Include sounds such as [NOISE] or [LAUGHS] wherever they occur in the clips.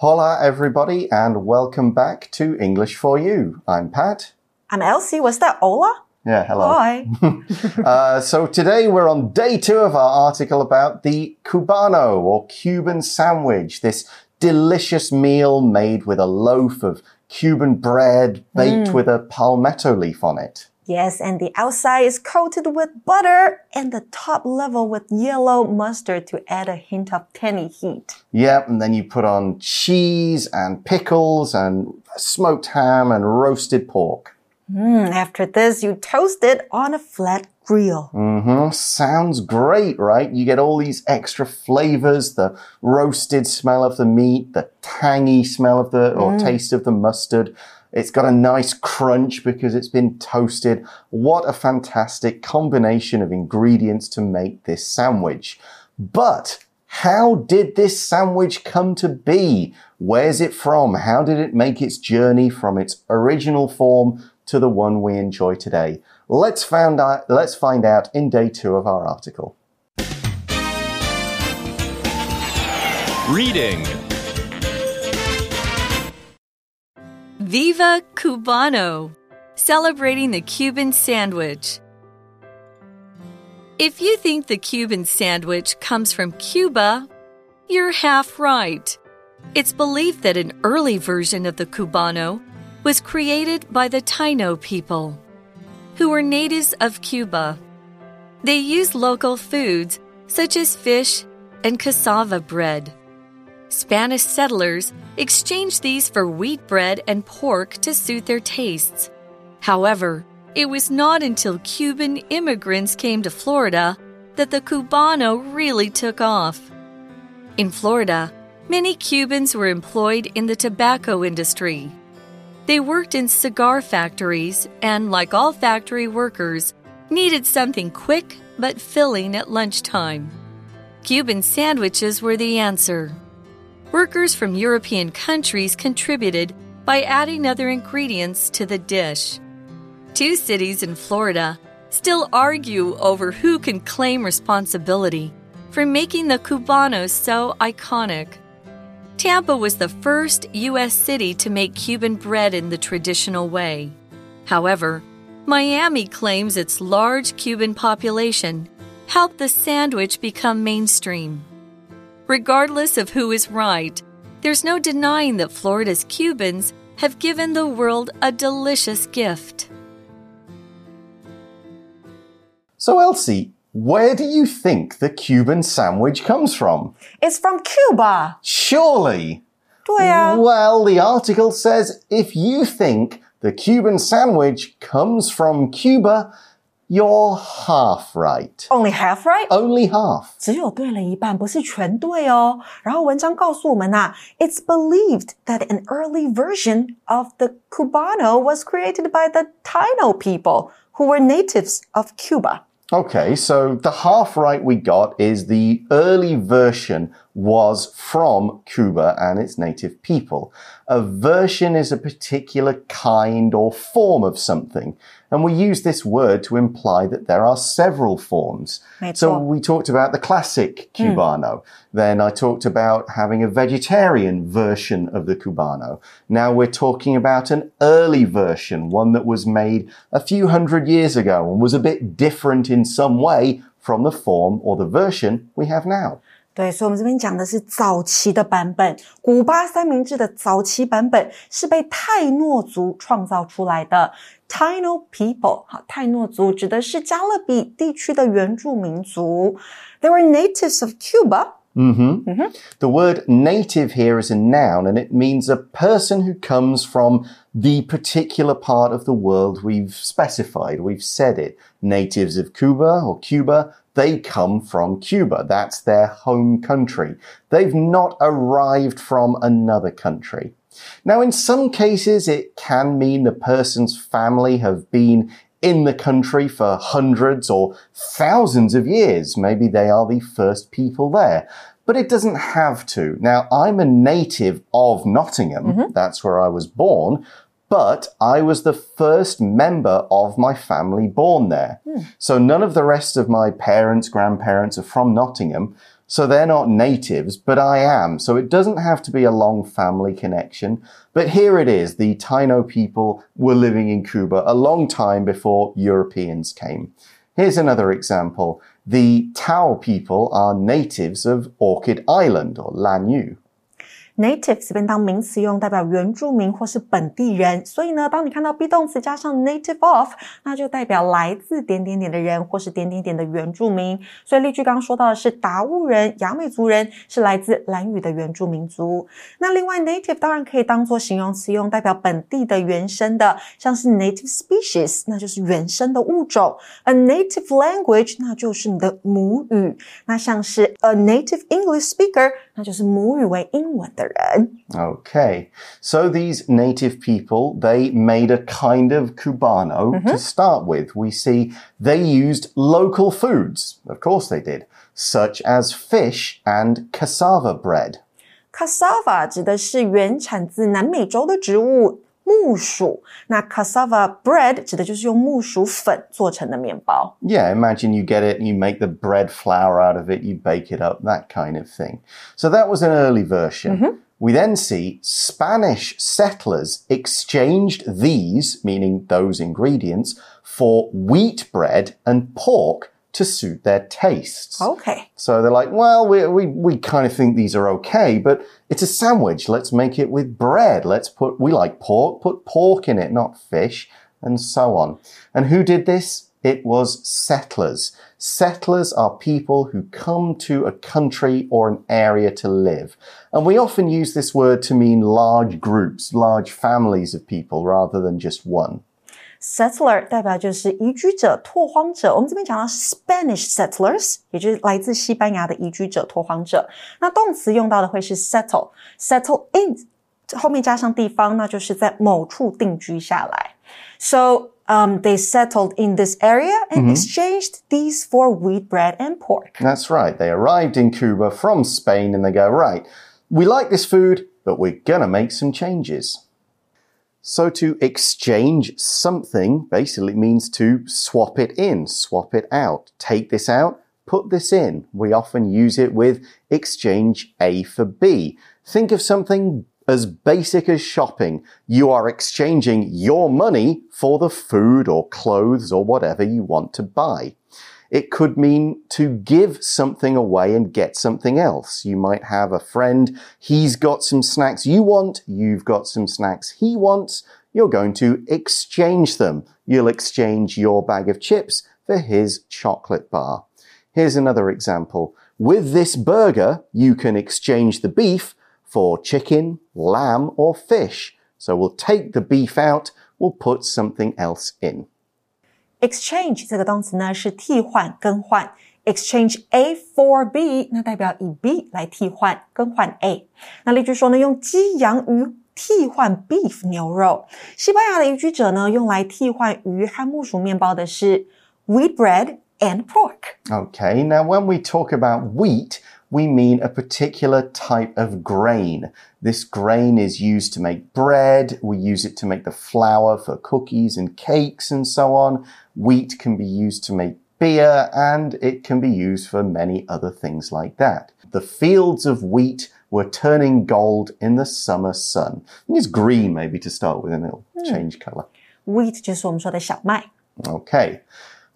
Hola, everybody, and welcome back to English for You. I'm Pat. I'm Elsie. Was that Ola? Yeah, hello. Hi. [LAUGHS] Uh, so today we're on day two of our article about the Cubano or Cuban sandwich, this delicious meal made with a loaf of Cuban bread baked with a palmetto leaf on it. Yes, and the outside is coated with butter and the top level with yellow mustard to add a hint of tangy heat. Yep, and then you put on cheese and pickles and smoked ham and roasted pork. Mm, after this, you toast it on a flat grill. Mm -hmm. Sounds great, right? You get all these extra flavors, the roasted smell of the meat, the tangy smell of the, or taste of the mustard. It's got a nice crunch because it's been toasted. What a fantastic combination of ingredients to make this sandwich. But how did this sandwich come to be? Where's it from? How did it make its journey from its original form to the one we enjoy today? Let's find out, let's find out in day two of our article. Reading Viva Cubano, celebrating the Cuban sandwich. If you think the Cuban sandwich comes from Cuba, you're half right. It's believed that an early version of the Cubano was created by the Taino people, who were natives of Cuba. They used local foods such as fish and cassava bread. Spanish settlers exchanged these for wheat bread and pork to suit their tastes. However, it was not until Cuban immigrants came to Florida that the Cubano really took off. In Florida, many Cubans were employed in the tobacco industry. They worked in cigar factories and, like all factory workers, needed something quick but filling at lunchtime. Cuban sandwiches were the answer. Workers from European countries contributed by adding other ingredients to the dish. Two cities in Florida still argue over who can claim responsibility for making the Cubano so iconic. Tampa was the first U.S. city to make Cuban bread in the traditional way. However, Miami claims its large Cuban population helped the sandwich become mainstream. Regardless of who is right, there's no denying that Florida's Cubans have given the world a delicious gift. So, Elsie, where do you think the Cuban sandwich comes from? It's from Cuba. Surely. 对啊 Well, the article says if you think the Cuban sandwich comes from Cuba, you're half right. Only half right? Only half. 只有对了一半，不是全对哦。然后文章告诉我们呐、it's believed that an early version of the Cubano was created by the Taino people who were natives of Cuba. Okay, so the half right we got is the early version was from Cuba and its native people. A version is a particular kind or form of something, and we use this word to imply that there are several forms. So we talked about the classic hmm. Cubano. Then I talked about having a vegetarian version of the Cubano. Now we're talking about an early version, one that was made a few hundred years ago and was a bit different in some way from the form or the version we have now. 对，所以我们这边讲的是早期的版本，古巴三明治的早期版本是被泰诺族创造出来的。Taino people，好，泰诺族指的是加勒比地区的原住民族。They were natives of Cuba. The word native here is a noun and it means a person who comes from the particular part of the world we've specified. We've said it. Natives of Cuba or Cuba, they come from Cuba. That's their home country. They've not arrived from another country. Now, in some cases, it can mean the person's family have been in the country for hundreds or thousands of years. Maybe they are the first people there. But it doesn't have to. Now, I'm a native of Nottingham. Mm-hmm. That's where I was born. But I was the first member of my family born there. Hmm. So none of the rest of my parents, grandparents are from Nottingham. So they're not natives, but I am. So it doesn't have to be a long family connection. But here it is. The Taino people were living in Cuba a long time before Europeans came. Here's another example. The Tao people are natives of Orchid Island or Lanyu. Native 这边当名词用，代表原住民或是本地人。所以呢，当你看到 be 动词加上 native of，那就代表来自点点点的人或是点点点的原住民。所以例句刚刚说到的是达悟人、雅美族人是来自兰屿的原住民族。那另外 native 当然可以当做形容词用，代表本地的、原生的，像是 native species，那就是原生的物种。A native language，那就是你的母语。那像是 a native English speaker，那就是母语为英文的。Okay. So these native people, they made a kind of cubano Mm-hmm. to start with. We see they used local foods. Of course they did. Such as fish and cassava bread. Cassava 指的是原产自南美洲的植物 木薯，那 cassava bread 指的就是用木薯粉做成的面包。 Yeah, imagine you get it and you make the bread flour out of it, you bake it up, that kind of thing. So that was an early version. We then see Spanish settlers exchanged these, meaning those ingredients, for wheat bread and pork to suit their tastes. OK，So they're like, well, we, we, we kind of think these are okay, but it's a sandwich. Let's make it with bread. Let's put, we like pork, put pork in it, not fish, and so on. And who did this? It was settlers. Settlers are people who come to a country or an area to live. And we often use this word to mean large groups, large families of people rather than just one settler 代表就是移居者、拓荒者。我们这边讲到是 Spanish settlers，也就是来自西班牙的移居者、拓荒者。那动词用到的会是 settle，settle in 后面加上地方，那就是在某处定居下来。So um, they settled in this area and exchanged these for wheat bread and pork. That's right. They arrived in Cuba from Spain and they go, right, we like this food, but we're going to make some changes. So to exchange something basically means to swap it in, swap it out, take this out, put this in. We often use it with exchange A for B. Think of something as basic as shopping. You are exchanging your money for the food or clothes or whatever you want to buy. It could mean to give something away and get something else. You might have a friend, he's got some snacks you want, you've got some snacks he wants. You're going to exchange them. You'll exchange your bag of chips for his chocolate bar. Here's another example. With this burger, you can exchange the beef for chicken, lamb, or fish. So we'll take the beef out, we'll put something else in. Exchange 这个动词呢是替换、更换。exchange A for B，那代表以 B 来替换、更换 A。那例句说呢，用鸡、羊、鱼替换 beef 牛肉。西班牙的移居者呢，用来替换鱼和木薯面包的是 wheat bread and pork。Okay, now when we talk about wheat, we mean a particular type of grain. This grain is used to make bread. We use it to make the flour for cookies and cakes and so on. Wheat can be used to make beer and it can be used for many other things like that. The fields of wheat were turning gold in the summer sun. I think it's green maybe to start with and it'll change color. wheat 就是我们说的小麦。 Okay.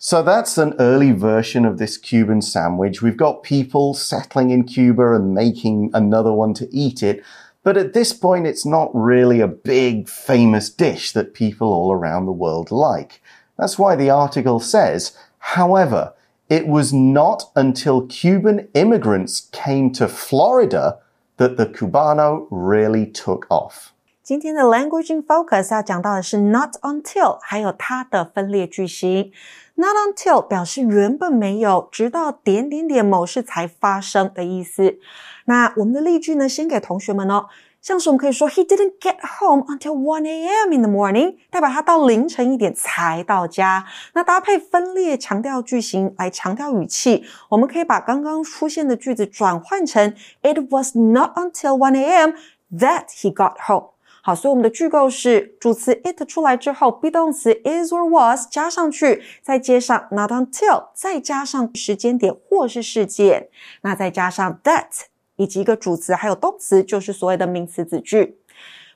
so that's an early version of this Cuban sandwich. We've got people settling in Cuba and making another one to eat it. But at this point, it's not really a big famous dish that people all around the world like. That's why the article says, however, it was not until Cuban immigrants came to Florida that the Cubano really took off. 今天的 Language in Focus 要讲到的是 not until，还有它的分裂句型。Not until 表示原本没有，直到点点点某事才发生的意思。那我们的例句呢，先给同学们哦。像是我们可以说 He didn't get home until one a.m. in the morning，代表他到凌晨一点才到家。那搭配分裂强调句型来强调语气，我们可以把刚刚出现的句子转换成 It was not until one a.m. that he got home。好，所以我们的句构是主词 it 出来之后，be 动词 is or was 加上去，再接上 not until，再加上时间点或是事件，那再加上 that 以及一个主词还有动词，就是所谓的名词子句。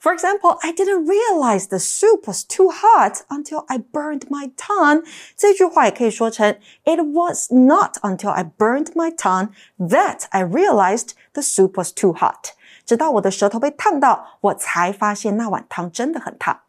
For example, I didn't realize the soup was too hot until I burned my tongue. 这句话也可以说成 It was not until I burned my tongue that I realized the soup was too hot. 直到我的舌头被烫到，我才发现那碗汤真的很烫。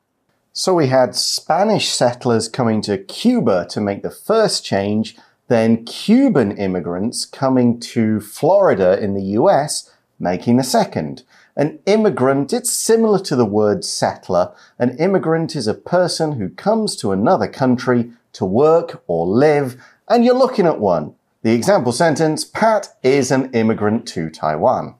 So we had Spanish settlers coming to Cuba to make the first change, then Cuban immigrants coming to Florida in the US making the second. An immigrant, it's similar to the word settler. An immigrant is a person who comes to another country to work or live, and you're looking at one. The example sentence, Pat is an immigrant to Taiwan.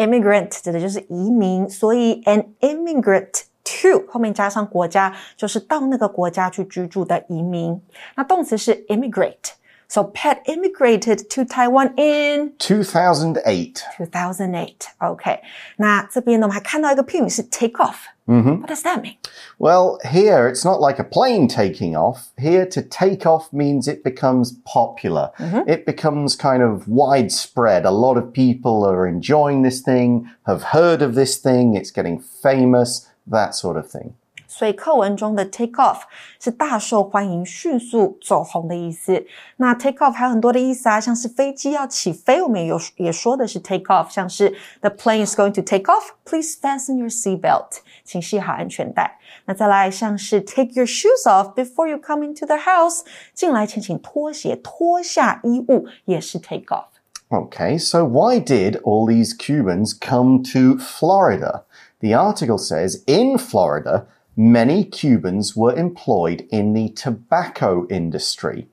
Immigrant 指的就是移民，所以 an immigrant to 后面加上国家，就是到那个国家去居住的移民。那动词是 immigrate。So Pat immigrated to Taiwan in 2008. 2008. OK，那这边呢，我们还看到一个片语是 take off。Mm -hmm. What does that mean? Well, here it's not like a plane taking off. Here to take off means it becomes popular. Mm -hmm. It becomes kind of widespread. A lot of people are enjoying this thing, have heard of this thing, it's getting famous, that sort of thing. 所以课文中的 take off 是大受欢迎、迅速走红的意思。那 take off 还有很多的意思啊，像是飞机要起飞，我们也有也说的是 take off，像是 the plane is going to take off，please fasten your seat belt，请系好安全带。那再来像是 take your shoes off before you come into the house，进来前请脱鞋，脱下衣物也是 take off。Okay, so why did all these Cubans come to Florida? The article says in Florida, many Cubans were employed in the tobacco industry.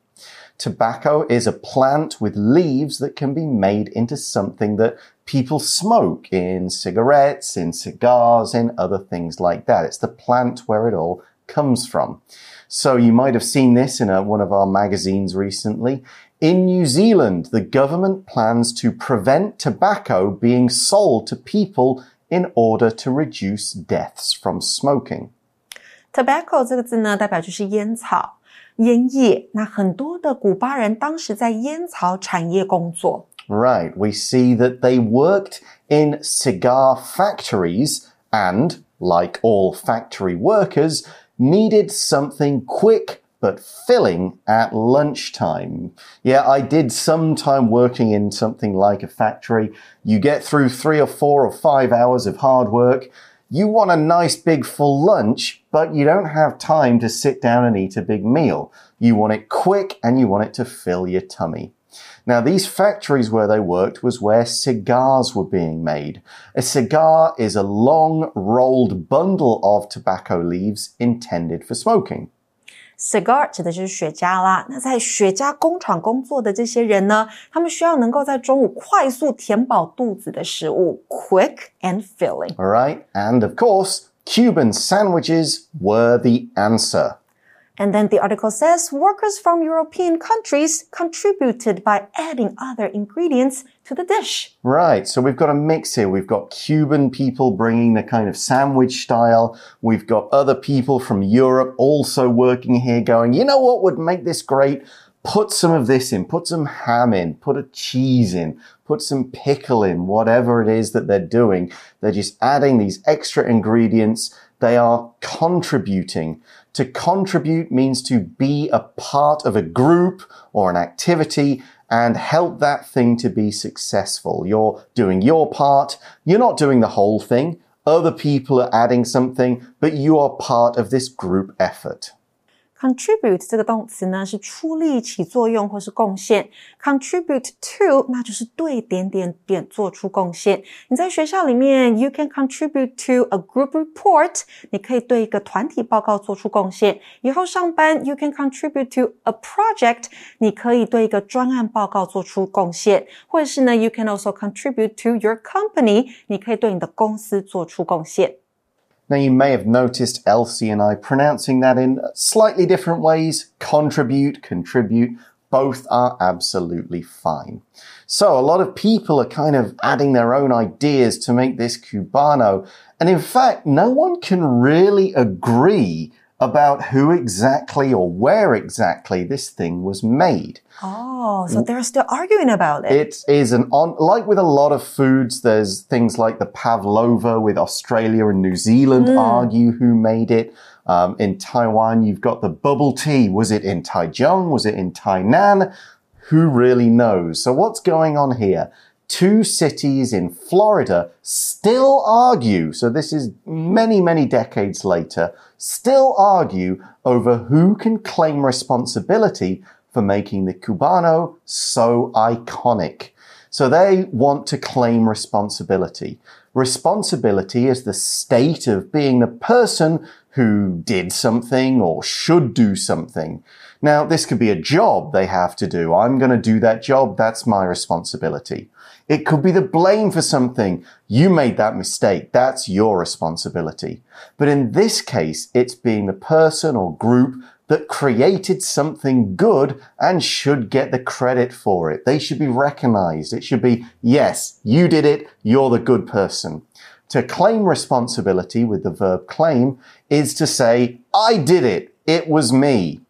Tobacco is a plant with leaves that can be made into something that people smoke in cigarettes, in cigars, in other things like that. It's the plant where it all comes from. So you might have seen this in a, one of our magazines recently. In New Zealand, the government plans to prevent tobacco being sold to people in order to reduce deaths from smoking. Tobacco 这个字呢，代表就是烟草、烟叶。那很多的古巴人当时在烟草产业工作。Right, we see that they worked in cigar factories and, like all factory workers, needed something quick but filling at lunchtime. Yeah, I did some time working in something like a factory. You get through three or four or five hours of hard work. You want a nice big full lunch, but you don't have time to sit down and eat a big meal. You want it quick and you want it to fill your tummy. Now, these factories where they worked was where cigars were being made. A cigar is a long rolled bundle of tobacco leaves intended for smoking. Cigar 指的就是雪茄啦。那在雪茄工厂工作的这些人呢，他们需要能够在中午快速填饱肚子的食物，quick and filling. All right, and of course, Cuban sandwiches were the answer. And then the article says workers from European countries contributed by adding other ingredients to the dish. Right. So we've got a mix here. We've got Cuban people bringing the kind of sandwich style. We've got other people from Europe also working here going, you know what would make this great? Put some of this in, put some ham in, put a cheese in, put some pickle in, whatever it is that they're doing. They're just adding these extra ingredients. They are contributing to contribute means to be a part of a group or an activity and help that thing to be successful. You're doing your part. You're not doing the whole thing. Other people are adding something, but you are part of this group effort. Contribute 这个动词呢是出力、起作用或是贡献。Contribute to 那就是对点点点做出贡献。你在学校里面，you can contribute to a group report，你可以对一个团体报告做出贡献。以后上班，you can contribute to a project，你可以对一个专案报告做出贡献。或者是呢，you can also contribute to your company，你可以对你的公司做出贡献。Now, you may have noticed Elsie and I pronouncing that in slightly different ways contribute, contribute. Both are absolutely fine. So a lot of people are kind of adding their own ideas to make this Cubano. And in fact, no one can really agree about who exactly or where exactly this thing was made. Oh, so they're still arguing about it. It is an on, like with a lot of foods, there's things like the pavlova with Australia and New Zealand argue who made it. Um, in Taiwan, you've got the bubble tea. Was it in Taichung? Was it in Tainan? Who really knows? So what's going on here? Two cities in Florida still argue. So this is many, many decades later, still argue over who can claim responsibility for making the Cubano so iconic. So they want to claim responsibility. Responsibility is the state of being the person who did something or should do something. Now, this could be a job they have to do. I'm going to do that job. That's my responsibility. It could be the blame for something. You made that mistake. That's your responsibility. But in this case, it's being the person or group that created something good and should get the credit for it. They should be recognized. It should be, yes, you did it. You're the good person. To claim responsibility with the verb claim is to say, I did it. It was me.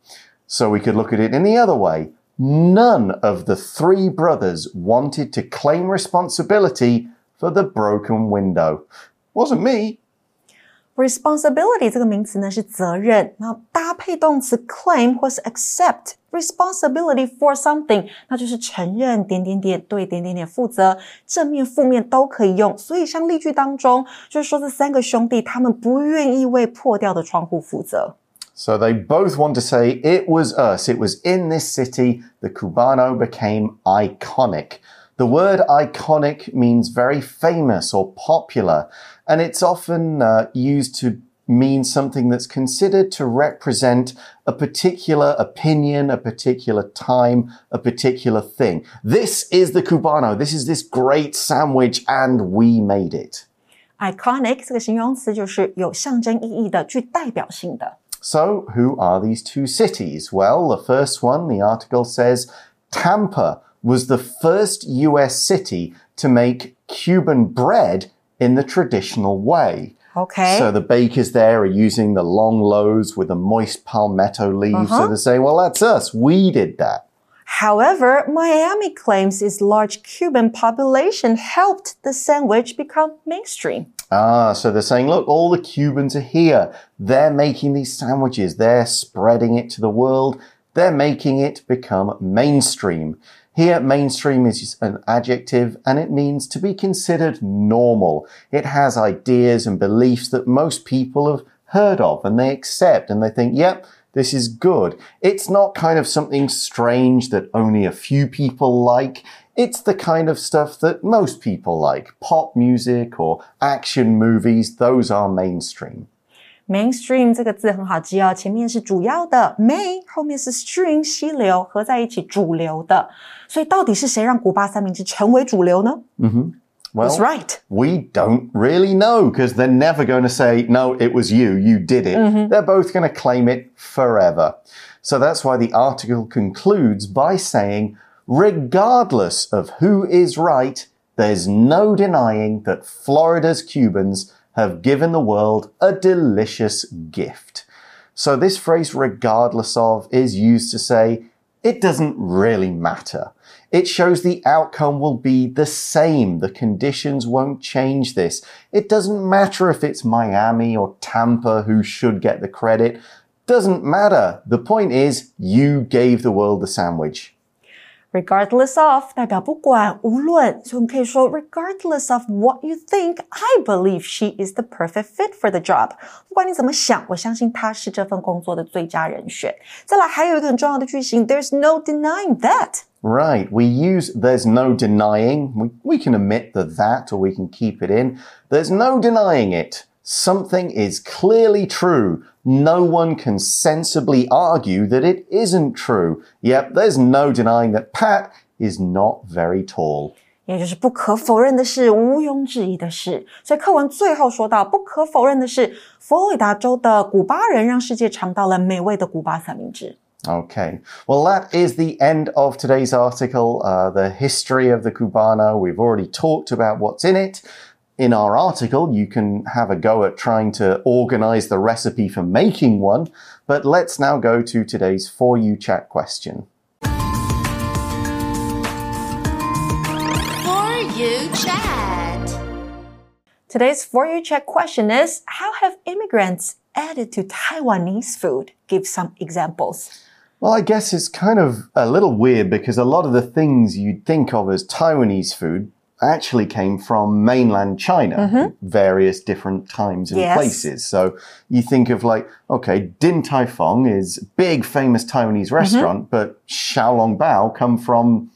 So we could look at it in the other way None of the three brothers wanted to claim responsibility for the broken window. Wasn't me. Responsibility 这个名词呢是责任，然后搭配动词 claim 或是 accept responsibility for something，那就是承认点点点对点点点负责，正面负面都可以用。所以像例句当中，就是说这三个兄弟他们不愿意为破掉的窗户负责。 So they both want to say it was us. It was in this city the Cubano became iconic. The word iconic means very famous or popular, and it's often uh, used to mean something that's considered to represent a particular opinion, a particular time, a particular thing. This is the Cubano. This is this great sandwich, and we made it. iconic 这个形容词就是有象征意义的，具代表性的。 So, who are these two cities? Well, the first one, the article says Tampa was the first US city to make Cuban bread in the traditional way. OK，So the bakers there are using the long loaves with the moist palmetto leaves. So uh-huh. they're saying, well, that's us. We did that. However, Miami claims its large Cuban population helped the sandwich become mainstream. Ah, so they're saying, look, all the Cubans are here. They're making these sandwiches. They're spreading it to the world. They're making it become mainstream. Here, mainstream is an adjective and it means to be considered normal. It has ideas and beliefs that most people have heard of and they accept and they think, yep, this is good. It's not kind of something strange that only a few people like. It's the kind of stuff that most people like. Pop music or action movies, those are mainstream. Mainstream 这个字很好记哦，前面是主要的 main，后面是 stream 溪流，合在一起主流的。所以到底是谁让古巴三明治成为主流呢 Well, That's right. we don't really know because they're never going to say, no, it was you, you did it. They're both going to claim it forever. So that's why the article concludes by saying, regardless of who is right, there's no denying that Florida's Cubans have given the world a delicious gift. So this phrase, regardless of, is used to say, it doesn't really matter. It shows the outcome will be the same. The conditions won't change this. It doesn't matter if it's Miami or Tampa who should get the credit. Doesn't matter. The point is, you gave the world the sandwich. Regardless of 代表不管无论，所以我们可以说 regardless of what you think, I believe she is the perfect fit for the job。不管你怎么想，我相信她是这份工作的最佳人选。再来，还有一个很重要的句型，There's no denying that。 Right. We use there's no denying. We, we can omit the that or we can keep it in. There's no denying it. Something is clearly true. No one can sensibly argue that it isn't true. Yep, there's no denying that Pat is not very tall. 也就是不可否认的是，毋庸置疑的是。所以课文最后说到，不可否认的是，佛罗里达州的古巴人让世界尝到了美味的古巴三明治。 Okay. Well, that is the end of today's article. Uh, the history of the Cubano. We've already talked about what's in it. In our article, you can have a go at trying to organize the recipe for making one. But let's now go to today's For You Chat question. For you chat. Today's For You Chat question is How have immigrants added to Taiwanese food? Give some examples. Well, I guess it's kind of a little weird because a lot of the things you'd think of as Taiwanese food actually came from mainland China, mm-hmm. various different times and Yes. places. So you think of like, okay, Din Tai Fung is big famous Taiwanese mm-hmm. restaurant, but Xiaolong Bao come from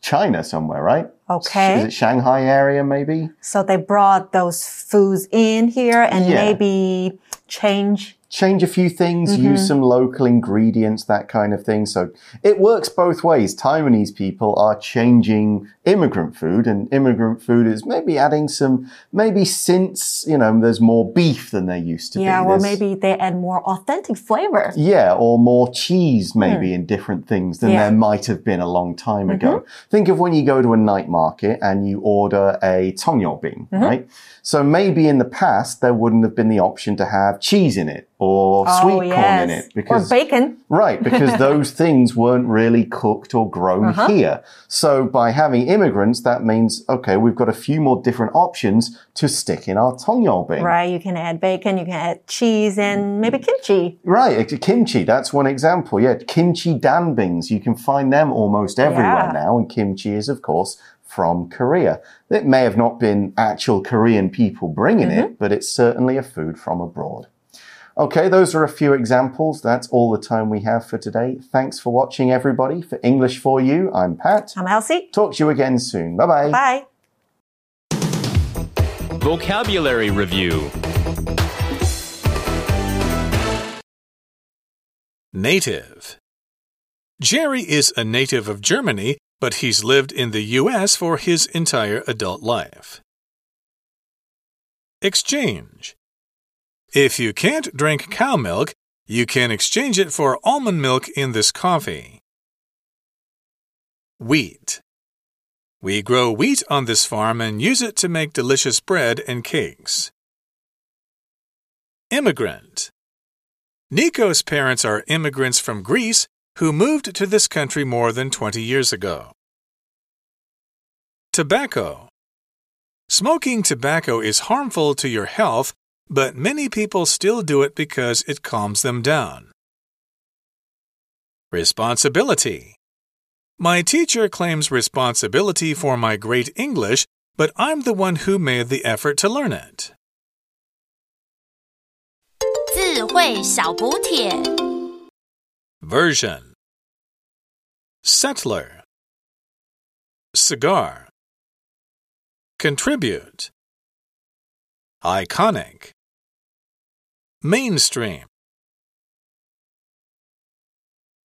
China somewhere, right? Okay. Is it Shanghai area maybe? So they brought those foods in here and Yeah. maybe change. Change a few things, Mm-hmm. use some local ingredients, that kind of thing. So it works both ways. Taiwanese people are changing immigrant food, and immigrant food is maybe adding some, maybe since, you know, there's more beef than there used to Yeah, be. or maybe they add more authentic flavor. yeah, or more cheese maybe in different things than Hmm. Yeah. Mm-hmm. there might have been a long time ago. Think of when you go to a night market and you order a tongyobing, Mm-hmm. right? So maybe in the past there wouldn't have been the option to have cheese in it or sweet oh, corn in it because or bacon. Right, because [LAUGHS] those things weren't really cooked or grown Uh-huh. here. So by having immigrants, that means, okay, we've got a few more different options to stick in our tongyobing. Right, you can add bacon, you can add cheese, and maybe kimchi. Right, kimchi, that's one example. Yeah, kimchi danbings, you can find them almost everywhere Yeah. now. And kimchi is, of course, from Korea. It may have not been actual Korean people bringing Mm-hmm. it, but it's certainly a food from abroad. Okay, those are a few examples. That's all the time we have for today. Thanks for watching, everybody. For English for You, I'm Pat. I'm Elsie. Talk to you again soon. Bye bye. Bye. Vocabulary Review Native. Jerry is a native of Germany, but he's lived in the U.S. for his entire adult life. Exchange. If you can't drink cow milk, you can exchange it for almond milk in this coffee. Wheat. We grow wheat on this farm and use it to make delicious bread and cakes. Immigrant. Nico's parents are immigrants from Greece who moved to this country more than 20 years ago. Tobacco. Smoking tobacco is harmful to your health, but many people still do it because it calms them down. Responsibility. My teacher claims responsibility for my great English, but I'm the one who made the effort to learn it. 智慧小补帖。 Version Settler Cigar Contribute Iconic Mainstream